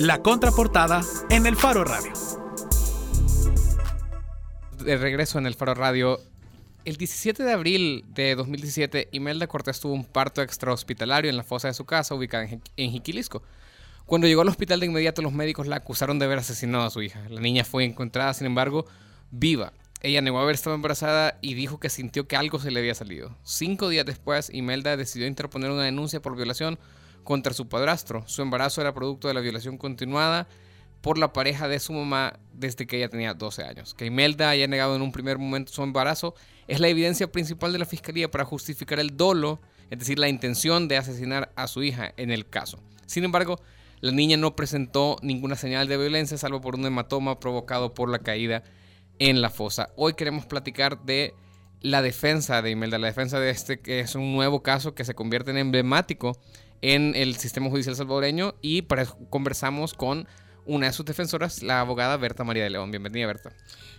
La contraportada en el Faro Radio. De regreso en el Faro Radio. El 17 de abril de 2017, Imelda Cortés tuvo un parto extrahospitalario en la fosa de su casa, ubicada en, Jiquilisco. Cuando llegó al hospital de inmediato, los médicos la acusaron de haber asesinado a su hija. La niña fue encontrada, sin embargo, viva. Ella negó haber estado embarazada y dijo que sintió que algo se le había salido. Cinco días después, Imelda decidió interponer una denuncia por violación contra su padrastro. Su embarazo era producto de la violación continuada por la pareja de su mamá desde que ella tenía 12 años. Que Imelda haya negado en un primer momento su embarazo es la evidencia principal de la fiscalía para justificar el dolo, es decir, la intención de asesinar a su hija en el caso. Sin embargo, la niña no presentó ninguna señal de violencia salvo por un hematoma provocado por la caída en la fosa. Hoy queremos platicar de la defensa de Imelda, la defensa de este que es un nuevo caso que se convierte en emblemático en el sistema judicial salvadoreño y para eso conversamos con una de sus defensoras, la abogada Berta María de León. Bienvenida, Berta.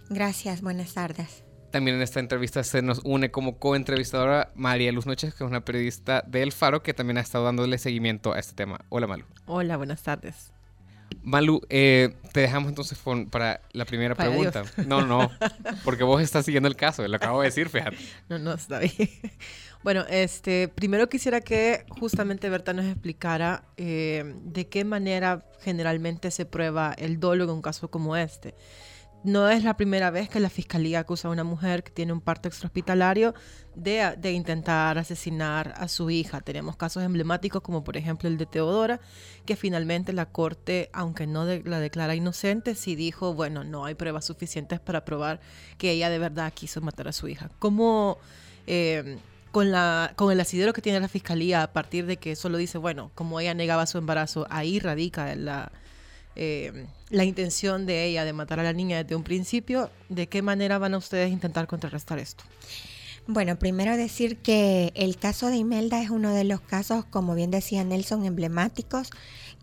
Gracias, buenas tardes. También en esta entrevista se nos une como co-entrevistadora María Luz Noches, que es una periodista del Faro que también ha estado dándole seguimiento a este tema. Hola, Malu. Hola, buenas tardes. Malu, eh, te dejamos entonces para la primera pregunta. No, no, porque vos estás siguiendo el caso, lo acabo de decir, fíjate. No, no, está bien. Bueno, este, primero quisiera que justamente Berta nos explicara eh, de qué manera generalmente se prueba el dolo en un caso como este no es la primera vez que la fiscalía acusa a una mujer que tiene un parto extrahospitalario de, de, intentar asesinar a su hija. Tenemos casos emblemáticos como por ejemplo el de Teodora, que finalmente la corte, aunque no la declara inocente, sí dijo, bueno, no hay pruebas suficientes para probar que ella de verdad quiso matar a su hija. ¿Cómo... Eh, con, la, con el asidero que tiene la fiscalía a partir de que solo dice, bueno, como ella negaba su embarazo, ahí radica la, eh, la intención de ella de matar a la niña desde un principio, ¿de qué manera van a ustedes intentar contrarrestar esto? Bueno, primero decir que el caso de Imelda es uno de los casos, como bien decía Nelson, emblemáticos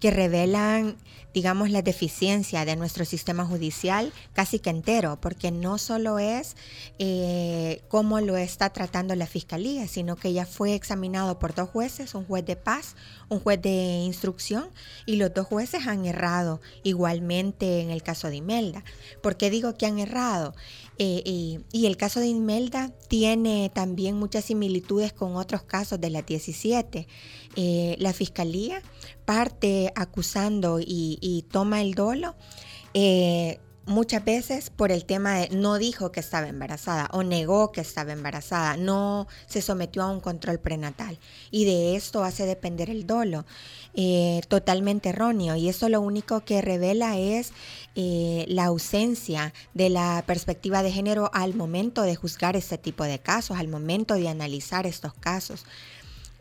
que revelan, digamos, la deficiencia de nuestro sistema judicial casi que entero, porque no solo es eh, cómo lo está tratando la fiscalía, sino que ya fue examinado por dos jueces, un juez de paz, un juez de instrucción, y los dos jueces han errado igualmente en el caso de Imelda. ¿Por qué digo que han errado? Eh, y, el caso de Imelda tiene también muchas similitudes con otros casos de la 17. Eh, la fiscalía parte acusando y, toma el dolo. Eh, muchas veces por el tema de no dijo que estaba embarazada o negó que estaba embarazada, no se sometió a un control prenatal y de esto hace depender el dolo. Eh, totalmente erróneo y eso lo único que revela es eh, la ausencia de la perspectiva de género al momento de juzgar este tipo de casos, al momento de analizar estos casos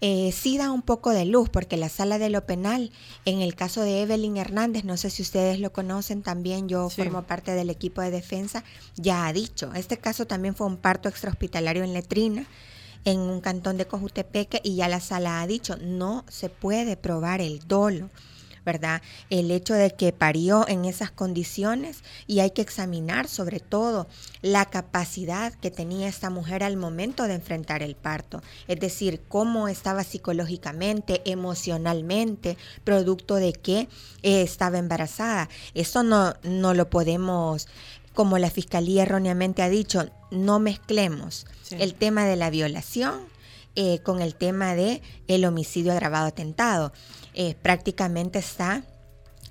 eh, sí da un poco de luz porque la sala de lo penal, en el caso de Evelyn Hernández, no sé si ustedes lo conocen también, yo formo parte del equipo de defensa, ya ha dicho, este caso también fue un parto extrahospitalario en letrina en un cantón de Cojutepeque y ya la sala ha dicho, no se puede probar el dolo. ¿Verdad? El hecho de que parió en esas condiciones y hay que examinar sobre todo la capacidad que tenía esta mujer al momento de enfrentar el parto, es decir, cómo estaba psicológicamente, emocionalmente, producto de que eh, estaba embarazada. Eso no, no lo podemos como la fiscalía erróneamente ha dicho, no mezclemos el tema de la violación eh, con el tema de el homicidio agravado atentado. Eh, prácticamente está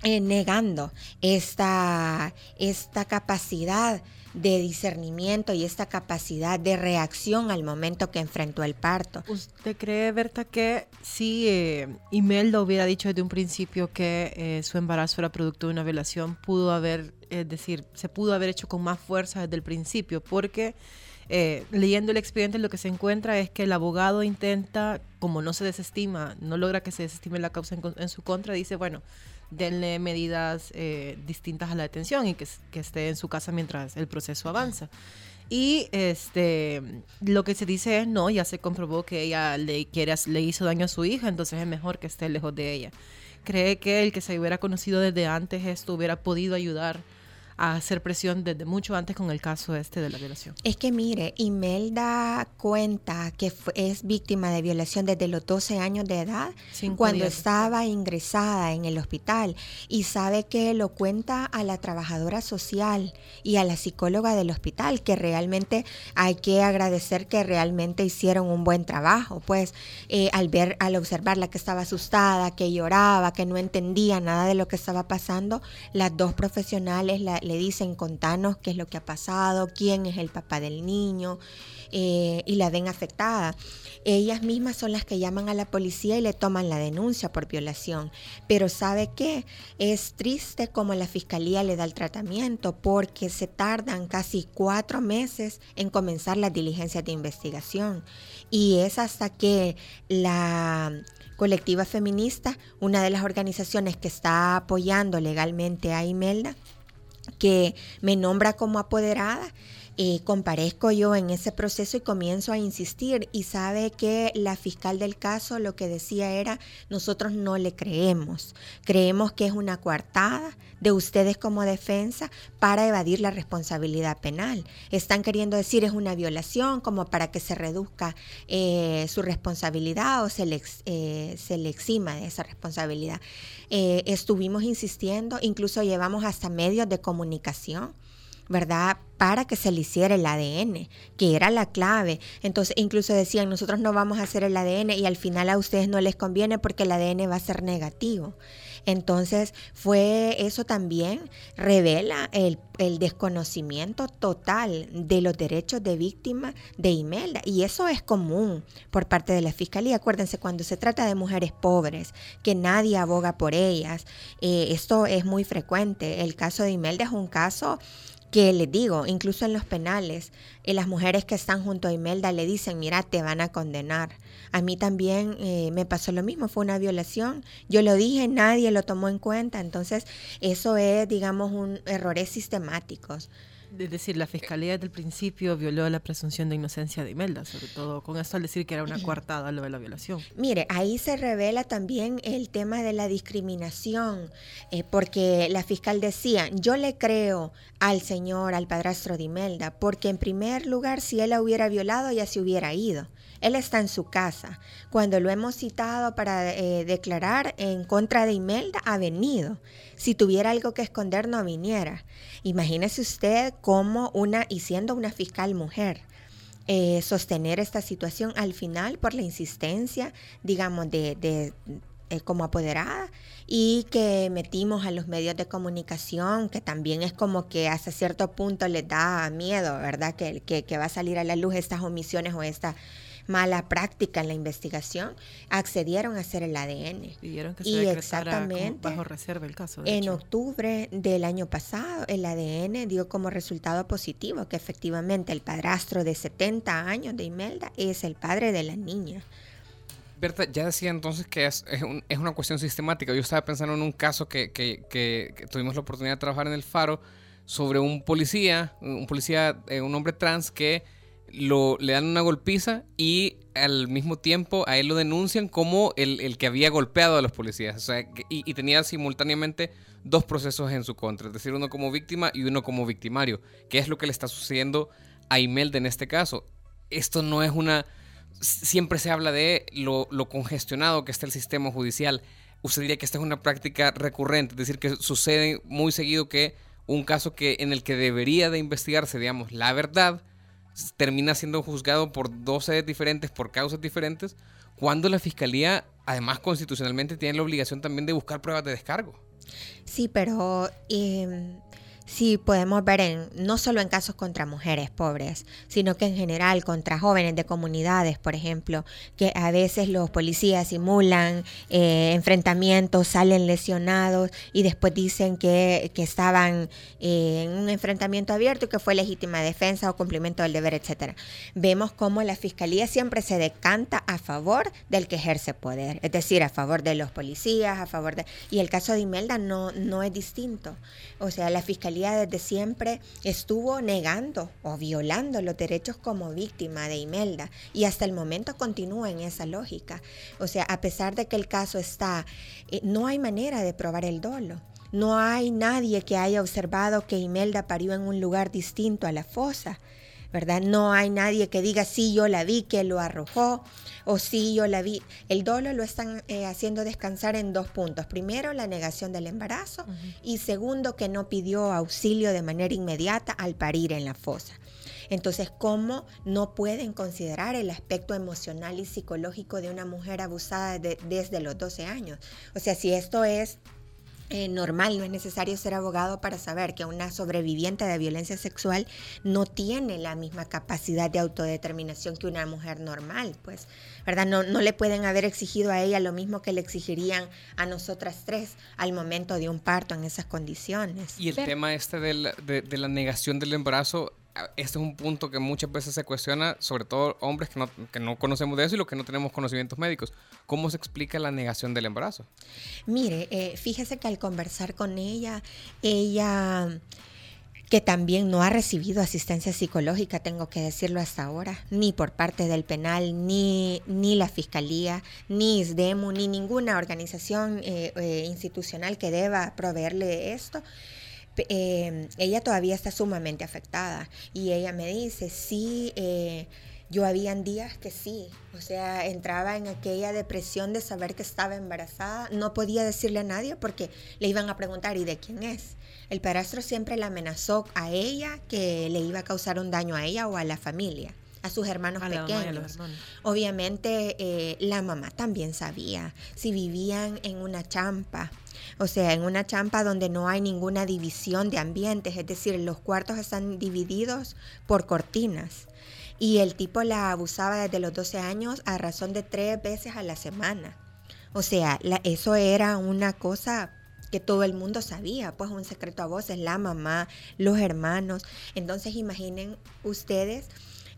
eh, negando esta, esta capacidad de discernimiento y esta capacidad de reacción al momento que enfrentó el parto. ¿Usted cree, Berta, que si eh, Imelda hubiera dicho desde un principio que su embarazo era producto de una violación, pudo haber, es decir, se pudo haber hecho con más fuerza desde el principio? Porque eh, leyendo el expediente lo que se encuentra es que el abogado intenta, como no se desestima, no logra que se desestime la causa en, su contra, dice, bueno, denle medidas eh, distintas a la detención y que, esté en su casa mientras el proceso avanza. Y este, lo que se dice es, no, ya se comprobó que ella le, quiere, le hizo daño a su hija, entonces es mejor que esté lejos de ella. ¿Cree que el que se hubiera conocido desde antes esto hubiera podido ayudar a hacer presión desde mucho antes con el caso este de la violación. Es que mire, Imelda cuenta que es víctima de violación desde los 12 años de edad, cuando estaba ingresada en el hospital, y sabe que lo cuenta a la trabajadora social y a la psicóloga del hospital, que realmente hay que agradecer que realmente hicieron un buen trabajo, pues eh, al ver, al observarla que estaba asustada, que lloraba, que no entendía nada de lo que estaba pasando, las dos profesionales la, le dicen, contanos qué es lo que ha pasado, quién es el papá del niño, eh, y la ven afectada. Ellas mismas son las que llaman a la policía y le toman la denuncia por violación. Pero ¿sabe qué? Es triste como la fiscalía le da el tratamiento porque se tardan casi cuatro meses en comenzar las diligencias de investigación. Y es hasta que la colectiva feminista, una de las organizaciones que está apoyando legalmente a Imelda, que me nombra como apoderada, eh, comparezco yo en ese proceso y comienzo a insistir y sabe que la fiscal del caso lo que decía era, nosotros no le creemos, creemos que es una coartada de ustedes como defensa para evadir la responsabilidad penal. Están queriendo decir es una violación como para que se reduzca eh, su responsabilidad o se le, eh, se le exima de esa responsabilidad. estuvimos insistiendo, incluso llevamos hasta medios de comunicación ¿verdad? Para que se le hiciera el ADN, que era la clave. Entonces, incluso decían, nosotros no vamos a hacer el ADN y al final a ustedes no les conviene porque el ADN va a ser negativo. Entonces, fue eso también, revela el, desconocimiento total de los derechos de víctima de Imelda. Y eso es común por parte de la Fiscalía. Acuérdense, cuando se trata de mujeres pobres, que nadie aboga por ellas, eh, esto es muy frecuente. El caso de Imelda es un caso que les digo, incluso en los penales, eh, las mujeres que están junto a Imelda le dicen, mira, te van a condenar. A mí también eh, me pasó lo mismo, fue una violación. Yo lo dije, nadie lo tomó en cuenta. Entonces, eso es, digamos, un errores sistemáticos. Es decir, la fiscalía desde el principio violó la presunción de inocencia de Imelda, sobre todo con esto al decir que era una coartada lo de la violación. Mire, ahí se revela también el tema de la discriminación, eh, porque la fiscal decía, yo le creo al señor, al padrastro de Imelda, porque en primer lugar, si él la hubiera violado, ya se hubiera ido. Él está en su casa. Cuando lo hemos citado para eh, declarar en contra de Imelda, ha venido. Si tuviera algo que esconder, no viniera. Imagínese usted cómo una, y siendo una fiscal mujer, eh, sostener esta situación al final por la insistencia, digamos, de, eh, como apoderada y que metimos a los medios de comunicación, que también es como que hasta cierto punto les da miedo, ¿verdad? Que, que, que va a salir a la luz estas omisiones o esta mala práctica en la investigación, accedieron a hacer el ADN. Pidieron que se y exactamente bajo reserva el caso. en octubre del año pasado, el ADN dio como resultado positivo que efectivamente el padrastro de 70 años de Imelda es el padre de la niña. Berta, ya decía entonces que es, es, una cuestión sistemática. Yo estaba pensando en un caso que, que, que, tuvimos la oportunidad de trabajar en el Faro sobre un policía, un policía, eh, un hombre trans que lo, le dan una golpiza y al mismo tiempo a él lo denuncian como el, que había golpeado a los policías. O sea, y, tenía simultáneamente dos procesos en su contra, es decir, uno como víctima y uno como victimario, que es lo que le está sucediendo a Imelda en este caso. Esto no es una... Siempre se habla de lo, lo congestionado que está el sistema judicial. Usted diría que esta es una práctica recurrente, es decir, que sucede muy seguido que un caso que en el que debería de investigarse, digamos, la verdad, termina siendo juzgado por dos sedes diferentes, por causas diferentes, cuando la fiscalía, además constitucionalmente, tiene la obligación también de buscar pruebas de descargo. Sí, pero em, Sí, podemos ver en, no solo en casos contra mujeres pobres, sino que en general contra jóvenes de comunidades, por ejemplo, que a veces los policías simulan eh, enfrentamientos, salen lesionados y después dicen que, estaban eh, en un enfrentamiento abierto y que fue legítima defensa o cumplimiento del deber, etcétera. Vemos cómo la fiscalía siempre se decanta a favor del que ejerce poder, es decir, a favor de los policías, a favor de... Y el caso de Imelda no, no es distinto. O sea, la fiscalía desde siempre estuvo negando o violando los derechos como víctima de Imelda y hasta el momento continúa en esa lógica. O sea, a pesar de que el caso está, eh, no hay manera de probar el dolo. No hay nadie que haya observado que Imelda parió en un lugar distinto a la fosa. ¿Verdad? No hay nadie que diga, sí, yo la vi, que lo arrojó, o sí, yo la vi. El dolo lo están eh, haciendo descansar en dos puntos. Primero, la negación del embarazo y segundo, que no pidió auxilio de manera inmediata al parir en la fosa. Entonces, ¿cómo no pueden considerar el aspecto emocional y psicológico de una mujer abusada desde los 12 años? O sea, si esto es eh, normal, no es necesario ser abogado para saber que una sobreviviente de violencia sexual no tiene la misma capacidad de autodeterminación que una mujer normal, pues, ¿verdad? No, no le pueden haber exigido a ella lo mismo que le exigirían a nosotras tres al momento de un parto en esas condiciones. Y el tema este de, de la negación del embarazo este es un punto que muchas veces se cuestiona, sobre todo hombres que no, que no, conocemos de eso y los que no tenemos conocimientos médicos. ¿Cómo se explica la negación del embarazo? Mire, eh, fíjese que al conversar con ella, ella que también no ha recibido asistencia psicológica, tengo que decirlo hasta ahora, ni por parte del penal, ni, ni la fiscalía, ni ISDEMU, ni ninguna organización eh, eh, institucional que deba proveerle esto. Em, ella todavía está sumamente afectada. Y ella me dice, sí, eh, yo habían días que sí, o sea, entraba en aquella depresión de saber que estaba embarazada, no podía decirle a nadie porque le iban a preguntar, ¿y de quién es? El padrastro siempre la amenazó a ella que le iba a causar un daño a ella o a la familia a sus hermanos pequeños. Obviamente eh, la mamá también sabía. Si vivían en una champa o sea, en una champa donde no hay ninguna división de ambientes, es decir, los cuartos están divididos por cortinas. Y el tipo la abusaba desde los 12 años a razón de tres veces a la semana. O sea, eso era una cosa que todo el mundo sabía, pues un secreto a voces, la mamá, los hermanos. Entonces imaginen ustedes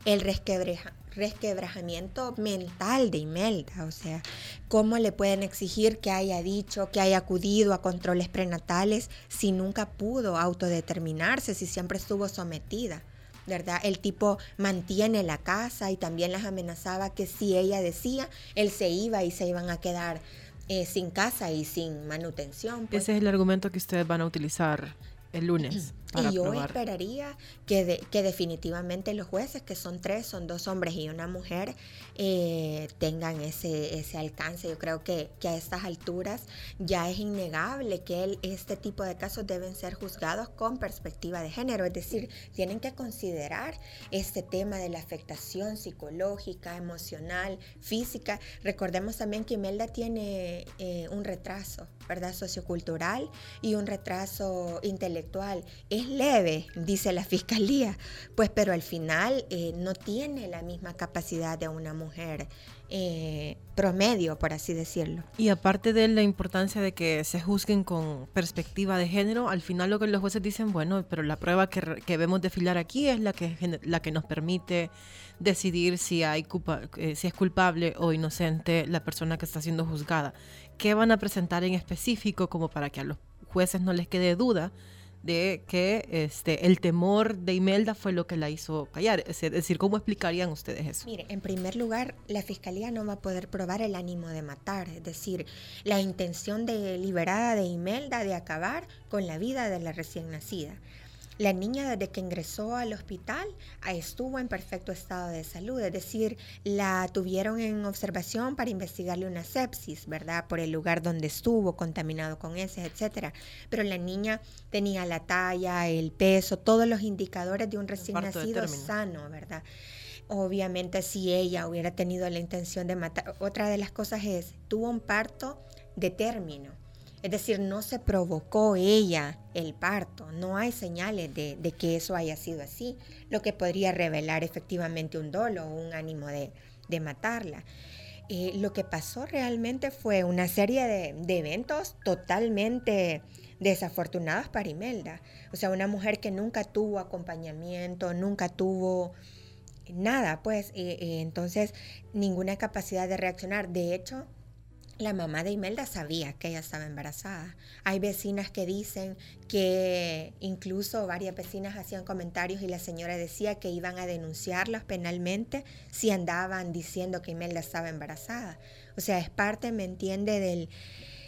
el resquebraja, resquebrajamiento mental de Imelda, o sea, cómo le pueden exigir que haya dicho, que haya acudido a controles prenatales si nunca pudo autodeterminarse, si siempre estuvo sometida. ¿verdad? El tipo mantiene la casa y también las amenazaba que si ella decía, él se iba y se iban a quedar eh, sin casa y sin manutención. Pues. Ese es el argumento que ustedes van a utilizar el lunes. y yo esperaría que, que definitivamente los jueces, que son tres, son dos hombres y una mujer, eh, tengan ese, ese alcance. Yo creo que, que, a estas alturas ya es innegable que el, este tipo de casos deben ser juzgados con perspectiva de género, es decir, tienen que considerar este tema de la afectación psicológica, emocional, física. Recordemos también que Imelda tiene eh, un retraso, ¿verdad? Sociocultural y un retraso intelectual. Es leve, dice la fiscalía, pues pero al final eh, no tiene la misma capacidad de una mujer eh, promedio, por así decirlo. Y aparte de la importancia de que se juzguen con perspectiva de género, al final lo que los jueces dicen, bueno, pero la prueba que, que vemos desfilar aquí es la que, la que nos permite decidir si, hay eh, si es culpable o inocente la persona que está siendo juzgada. ¿Qué van a presentar en específico como para que a los jueces no les quede duda de que este, el temor de Imelda fue lo que la hizo callar. Es decir, ¿cómo explicarían ustedes eso? Mire, en primer lugar, la fiscalía no va a poder probar el ánimo de matar, es decir, la intención deliberada de Imelda de acabar con la vida de la recién nacida. La niña desde que ingresó al hospital estuvo en perfecto estado de salud, es decir, la tuvieron en observación para investigarle una sepsis, ¿verdad? Por el lugar donde estuvo, contaminado con ese, etcétera. Pero la niña tenía la talla, el peso, todos los indicadores de un recién nacido sano, ¿verdad? Obviamente si ella hubiera tenido la intención de matar, otra de las cosas es, tuvo un parto de término es decir, no se provocó ella el parto, no hay señales de, que eso haya sido así, lo que podría revelar efectivamente un dolo o un ánimo de, matarla. Eh, lo que pasó realmente fue una serie de, eventos totalmente desafortunados para Imelda. O sea, una mujer que nunca tuvo acompañamiento, nunca tuvo nada, pues, eh, eh, entonces ninguna capacidad de reaccionar. De hecho, la mamá de Imelda sabía que ella estaba embarazada. Hay vecinas que dicen que incluso varias vecinas hacían comentarios y la señora decía que iban a denunciarlos penalmente si andaban diciendo que Imelda estaba embarazada. O sea, es parte, me entiende, del,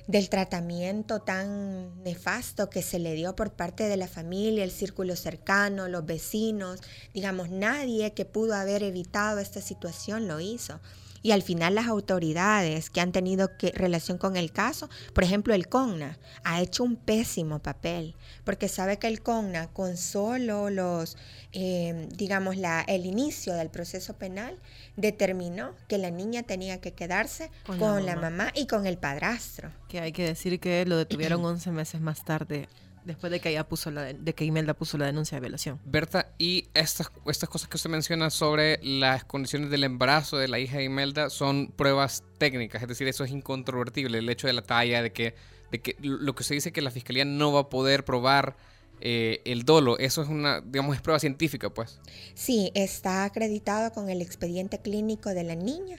del tratamiento tan nefasto que se le dio por parte de la familia, el círculo cercano, los vecinos, digamos, nadie que pudo haber evitado esta situación lo hizo. Y al final las autoridades que han tenido que, relación con el caso, por ejemplo el CONNA, ha hecho un pésimo papel, porque sabe que el CONNA con solo los, eh, digamos, la, el inicio del proceso penal, determinó que la niña tenía que quedarse con, la, mamá. y con el padrastro. Que hay que decir que lo detuvieron 11 meses más tarde después de que ella puso la de, que Imelda puso la denuncia de violación. Berta, y estas, estas cosas que usted menciona sobre las condiciones del embarazo de la hija de Imelda son pruebas técnicas, es decir, eso es incontrovertible, el hecho de la talla, de que, de que lo que se dice que la fiscalía no va a poder probar eh, el dolo, eso es una, digamos, es prueba científica, pues. Sí, está acreditado con el expediente clínico de la niña,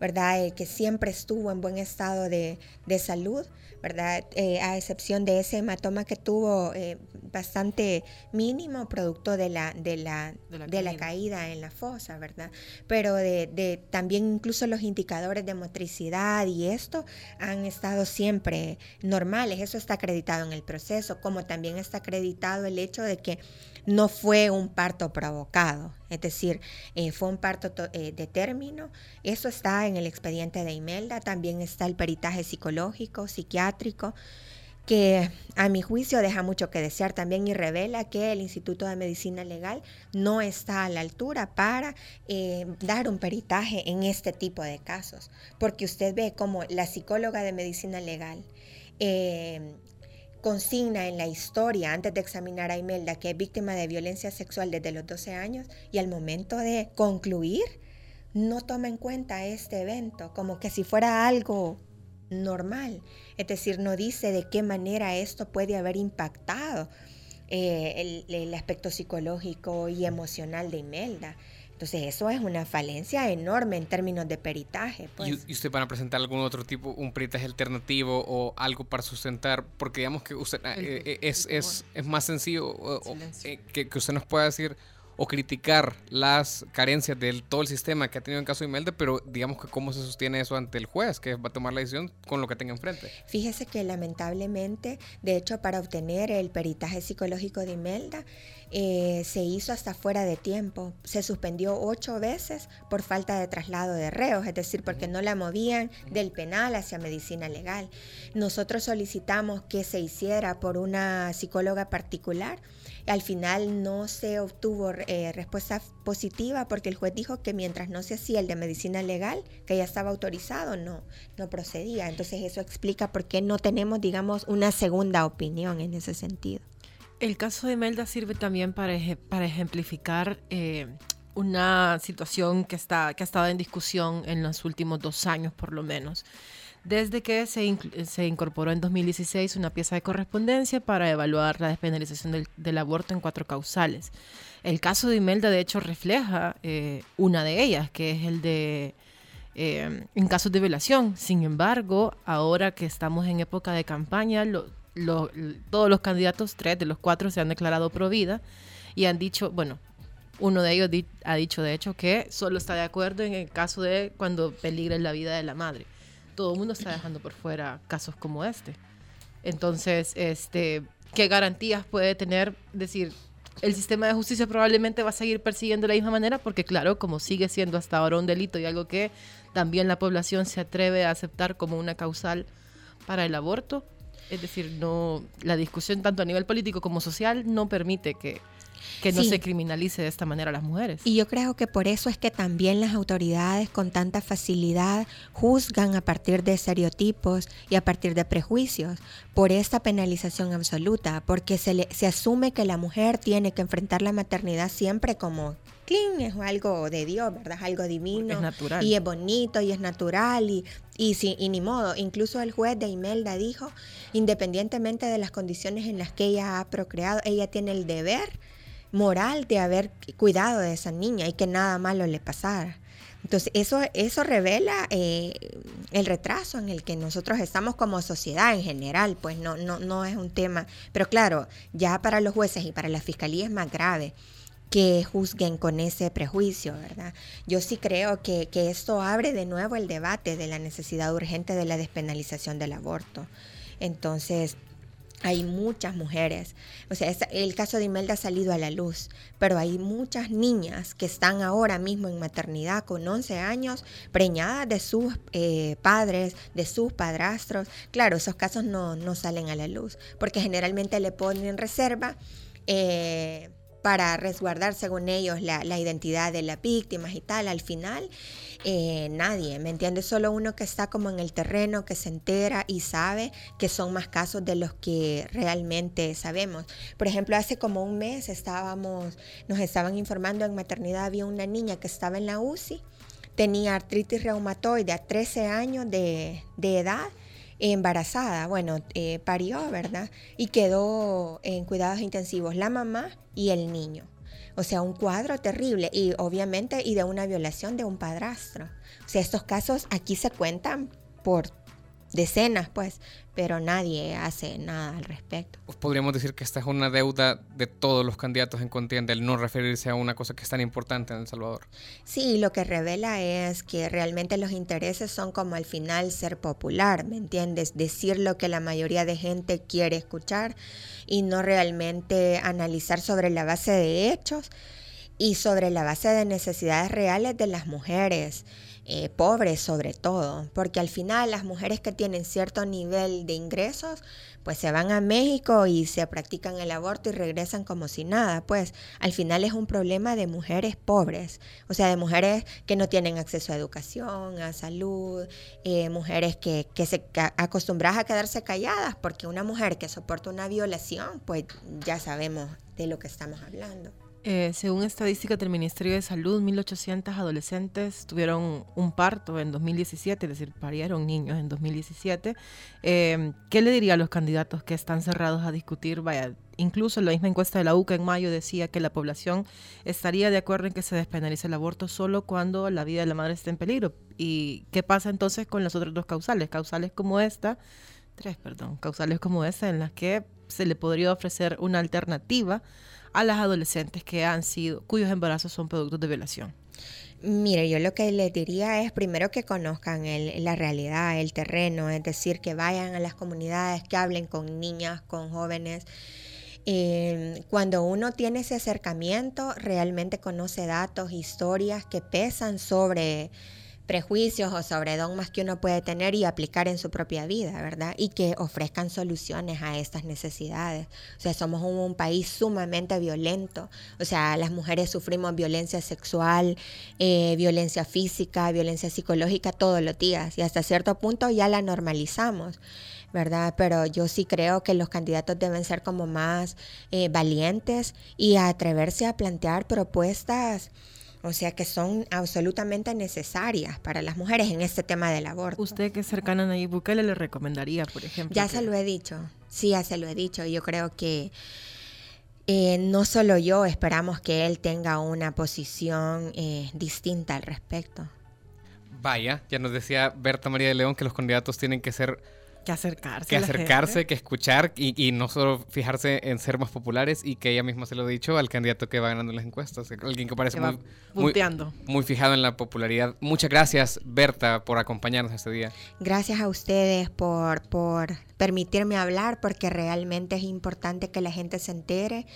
¿verdad? Eh, que siempre estuvo en buen estado de, de salud. ¿Verdad? Eh, a excepción de ese hematoma que tuvo eh, bastante mínimo, producto de la, de la, de la, caída. en la fosa, ¿verdad? Pero de, también incluso los indicadores de motricidad y esto han estado siempre normales. Eso está acreditado en el proceso, como también está acreditado el hecho de que no fue un parto provocado, es decir, eh, fue un parto eh, de término. Eso está en el expediente de Imelda, también está el peritaje psicológico, psiquiátrico, que a mi juicio deja mucho que desear también y revela que el Instituto de Medicina Legal no está a la altura para eh, dar un peritaje en este tipo de casos, porque usted ve como la psicóloga de Medicina Legal consigna en la historia antes de examinar a Imelda que es víctima de violencia sexual desde los 12 años y al momento de concluir no toma en cuenta este evento como que si fuera algo normal. Es decir, no dice de qué manera esto puede haber impactado eh, el, el aspecto psicológico y emocional de Imelda. Entonces eso es una falencia enorme en términos de peritaje. Pues. ¿Y, usted van a presentar algún otro tipo, un peritaje alternativo o algo para sustentar? Porque digamos que usted eh, eh, es, es, es, más sencillo eh, que, que usted nos pueda decir o criticar las carencias de todo el sistema que ha tenido en caso de Imelda, pero digamos que cómo se sostiene eso ante el juez, que va a tomar la decisión con lo que tenga enfrente. Fíjese que lamentablemente, de hecho, para obtener el peritaje psicológico de Imelda, eh, se hizo hasta fuera de tiempo. Se suspendió ocho veces por falta de traslado de reos, es decir, porque no la movían del penal hacia medicina legal. Nosotros solicitamos que se hiciera por una psicóloga particular al final no se obtuvo eh, respuesta positiva porque el juez dijo que mientras no se hacía el de medicina legal, que ya estaba autorizado, no, no procedía. Entonces eso explica por qué no tenemos, digamos, una segunda opinión en ese sentido. El caso de Melda sirve también para, para ejemplificar eh, una situación que, está, que ha estado en discusión en los últimos dos años por lo menos desde que se, se, incorporó en 2016 una pieza de correspondencia para evaluar la despenalización del, aborto en cuatro causales. El caso de Imelda, de hecho, refleja eh, una de ellas, que es el de eh, en casos de violación. Sin embargo, ahora que estamos en época de campaña, todos los candidatos, tres de los cuatro, se han declarado pro vida y han dicho, bueno, uno de ellos ha dicho, de hecho, que solo está de acuerdo en el caso de cuando peligre la vida de la madre todo el mundo está dejando por fuera casos como este. Entonces, este, ¿qué garantías puede tener? Decir, el sistema de justicia probablemente va a seguir persiguiendo de la misma manera porque, claro, como sigue siendo hasta ahora un delito y algo que también la población se atreve a aceptar como una causal para el aborto, es decir, no la discusión tanto a nivel político como social no permite que que no se criminalice de esta manera a las mujeres. Y yo creo que por eso es que también las autoridades con tanta facilidad juzgan a partir de estereotipos y a partir de prejuicios por esta penalización absoluta, porque se, le, se asume que la mujer tiene que enfrentar la maternidad siempre como clean, es algo de Dios, ¿verdad? Es algo divino. Es natural. Y es bonito y es natural y, y, y ni modo. Incluso el juez de Imelda dijo, independientemente de las condiciones en las que ella ha procreado, ella tiene el deber moral de haber cuidado de esa niña y que nada malo le pasara. Entonces, eso, eso revela eh, el retraso en el que nosotros estamos como sociedad en general, pues no, no, no es un tema, pero claro, ya para los jueces y para la fiscalía es más grave, que juzguen con ese prejuicio, ¿verdad? Yo sí creo que, que esto abre de nuevo el debate de la necesidad urgente de la despenalización del aborto. Entonces, hay muchas mujeres, o sea, el caso de Imelda ha salido a la luz, pero hay muchas niñas que están ahora mismo en maternidad con 11 años, preñadas de sus eh, padres, de sus padrastros. Claro, esos casos no, no, salen a la luz, porque generalmente le ponen reserva. Eh, para resguardar, según ellos, la, identidad de las víctimas y tal. Al final, eh, nadie, ¿me entiendes? Solo uno que está como en el terreno, que se entera y sabe que son más casos de los que realmente sabemos. Por ejemplo, hace como un mes estábamos, nos estaban informando en maternidad, había una niña que estaba en la UCI, tenía artritis reumatoide a 13 años de edad embarazada, bueno, eh, parió, ¿verdad? Y quedó en cuidados intensivos la mamá y el niño. O sea, un cuadro terrible y obviamente y de una violación de un padrastro. O sea, estos casos aquí se cuentan por decenas, pues, pero nadie hace nada al respecto. Pues podríamos decir que esta es una deuda de todos los candidatos en contienda, el no referirse a una cosa que es tan importante en El Salvador. Sí, lo que revela es que realmente los intereses son como al final ser popular, ¿me entiendes? Decir lo que la mayoría de gente quiere escuchar y no realmente analizar sobre la base de hechos y sobre la base de necesidades reales de las mujeres. Eh, pobres sobre todo, porque al final las mujeres que tienen cierto nivel de ingresos, pues se van a México y se practican el aborto y regresan como si nada, pues al final es un problema de mujeres pobres, o sea, de mujeres que no tienen acceso a educación, a salud, eh, mujeres que, que se acostumbradas a quedarse calladas, porque una mujer que soporta una violación, pues ya sabemos de lo que estamos hablando. Eh, según estadísticas del Ministerio de Salud, 1.800 adolescentes tuvieron un parto en 2017, es decir, parieron niños en 2017. Eh, ¿Qué le diría a los candidatos que están cerrados a discutir? Vaya, incluso la misma encuesta de la UCA en mayo decía que la población estaría de acuerdo en que se despenalice el aborto solo cuando la vida de la madre esté en peligro. ¿Y qué pasa entonces con las otras dos causales? Causales como esta, tres, perdón, causales como esta en las que se le podría ofrecer una alternativa a las adolescentes que han sido, cuyos embarazos son productos de violación? Mire, yo lo que les diría es primero que conozcan la realidad, el terreno, es decir, que vayan a las comunidades, que hablen con niñas, con jóvenes. Eh, cuando uno tiene ese acercamiento, realmente conoce datos, historias que pesan sobre prejuicios o sobre dogmas que uno puede tener y aplicar en su propia vida, ¿verdad? Y que ofrezcan soluciones a estas necesidades. O sea, somos un, país sumamente violento. O sea, las mujeres sufrimos violencia sexual, eh, violencia física, violencia psicológica todos los días y hasta cierto punto ya la normalizamos. ¿verdad? Pero yo sí creo que los candidatos deben ser como más eh, valientes y atreverse a plantear propuestas o sea que son absolutamente necesarias para las mujeres en este tema del aborto. Usted que es cercana a Nayib Bukele le recomendaría, por ejemplo. Ya se lo he dicho, sí, ya se lo he dicho. Yo creo que eh, no solo yo esperamos que él tenga una posición eh, distinta al respecto. Vaya, ya nos decía Berta María de León que los candidatos tienen que ser que acercarse. Que acercarse, que escuchar y, no solo fijarse en ser más populares y que ella misma se lo ha dicho al candidato que va ganando las encuestas. Alguien que parece muy, muy, fijado en la popularidad. Muchas gracias, Berta, por acompañarnos este día. Gracias a ustedes por, por permitirme hablar porque realmente es importante que la gente se entere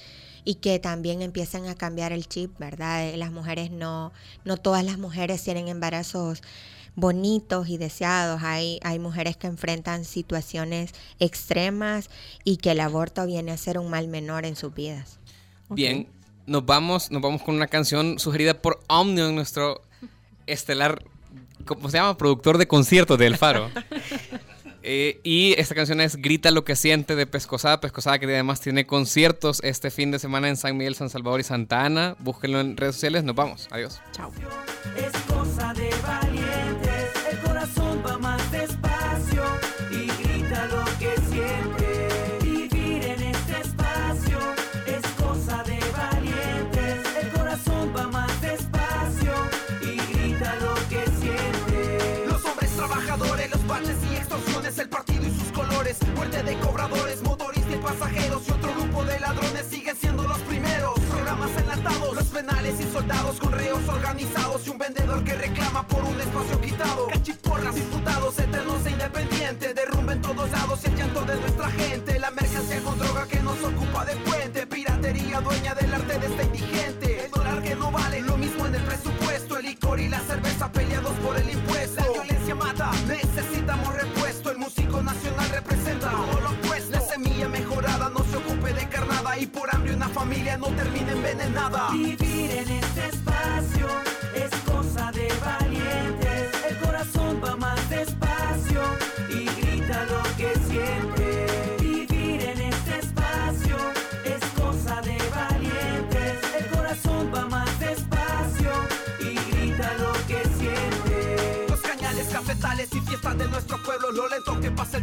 y que también empiecen a cambiar el chip, ¿verdad? Las mujeres no, no todas las mujeres tienen embarazos bonitos y deseados. Hay, hay mujeres que enfrentan situaciones extremas y que el aborto viene a ser un mal menor en sus vidas. Bien, nos vamos, nos vamos con una canción sugerida por Omnium, nuestro estelar, ¿cómo se llama? Productor de conciertos de El Faro. Eh, y esta canción es Grita lo que siente de Pescosada. Pescosada que además tiene conciertos este fin de semana en San Miguel, San Salvador y Santa Ana. Búsquenlo en redes sociales. Nos vamos. Adiós. Chao. De lento que pasa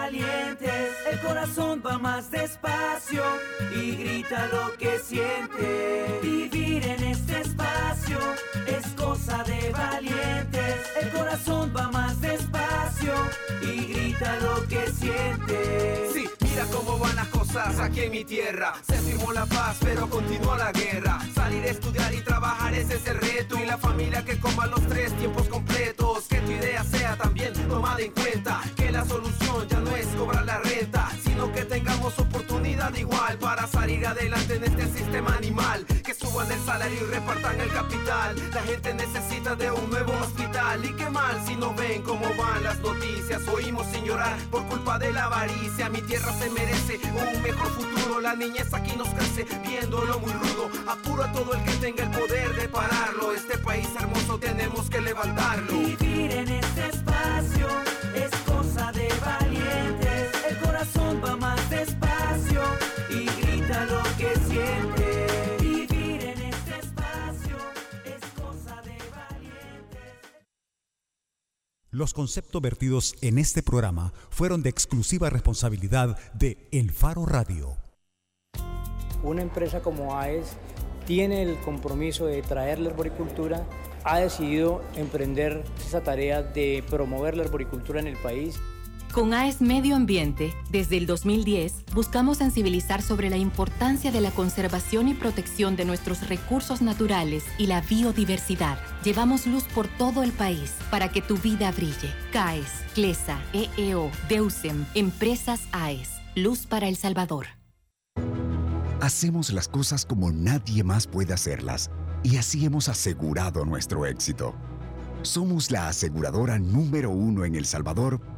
valientes. El corazón va más despacio y grita lo que siente. Vivir en este espacio es cosa de valientes. El corazón va más despacio y grita lo que siente. Mira cómo van las cosas aquí en mi tierra. Se firmó la paz, pero continúa la guerra. Salir estudiar y trabajar ese es el reto. Y la familia que coma los tres tiempos completos. Que tu idea sea también tomada en cuenta. Que la solución ya no es cobrar la renta, sino que tengamos oportunidad igual para salir adelante en este sistema animal. Que suban el salario y repartan el capital. La gente necesita de un nuevo hospital. Y qué mal si no ven cómo van las noticias. Oímos sin llorar por culpa de la avaricia. Mi tierra se merece un mejor futuro. La niñez aquí nos crece viéndolo muy rudo. Apuro a todo el que tenga el poder de pararlo. Este país hermoso tenemos que levantarlo. Los conceptos vertidos en este programa fueron de exclusiva responsabilidad de El Faro Radio. Una empresa como AES tiene el compromiso de traer la arboricultura, ha decidido emprender esa tarea de promover la arboricultura en el país. Con AES Medio Ambiente, desde el 2010, buscamos sensibilizar sobre la importancia de la conservación y protección de nuestros recursos naturales y la biodiversidad. Llevamos luz por todo el país para que tu vida brille. CAES, CLESA, EEO, DEUSEM, Empresas AES. Luz para El Salvador. Hacemos las cosas como nadie más puede hacerlas y así hemos asegurado nuestro éxito. Somos la aseguradora número uno en El Salvador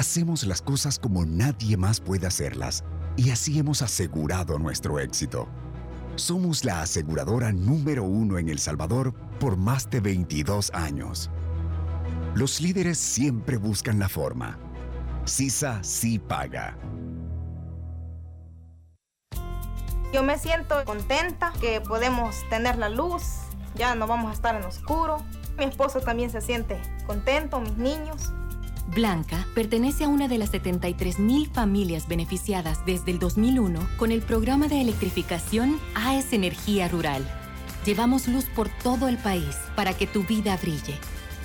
Hacemos las cosas como nadie más puede hacerlas y así hemos asegurado nuestro éxito. Somos la aseguradora número uno en El Salvador por más de 22 años. Los líderes siempre buscan la forma. CISA sí paga. Yo me siento contenta que podemos tener la luz, ya no vamos a estar en oscuro. Mi esposo también se siente contento, mis niños. Blanca pertenece a una de las 73.000 familias beneficiadas desde el 2001 con el programa de electrificación AES Energía Rural. Llevamos luz por todo el país para que tu vida brille.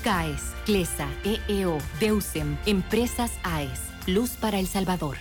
CAES, CLESA, EEO, DEUSEM, Empresas AES. Luz para El Salvador.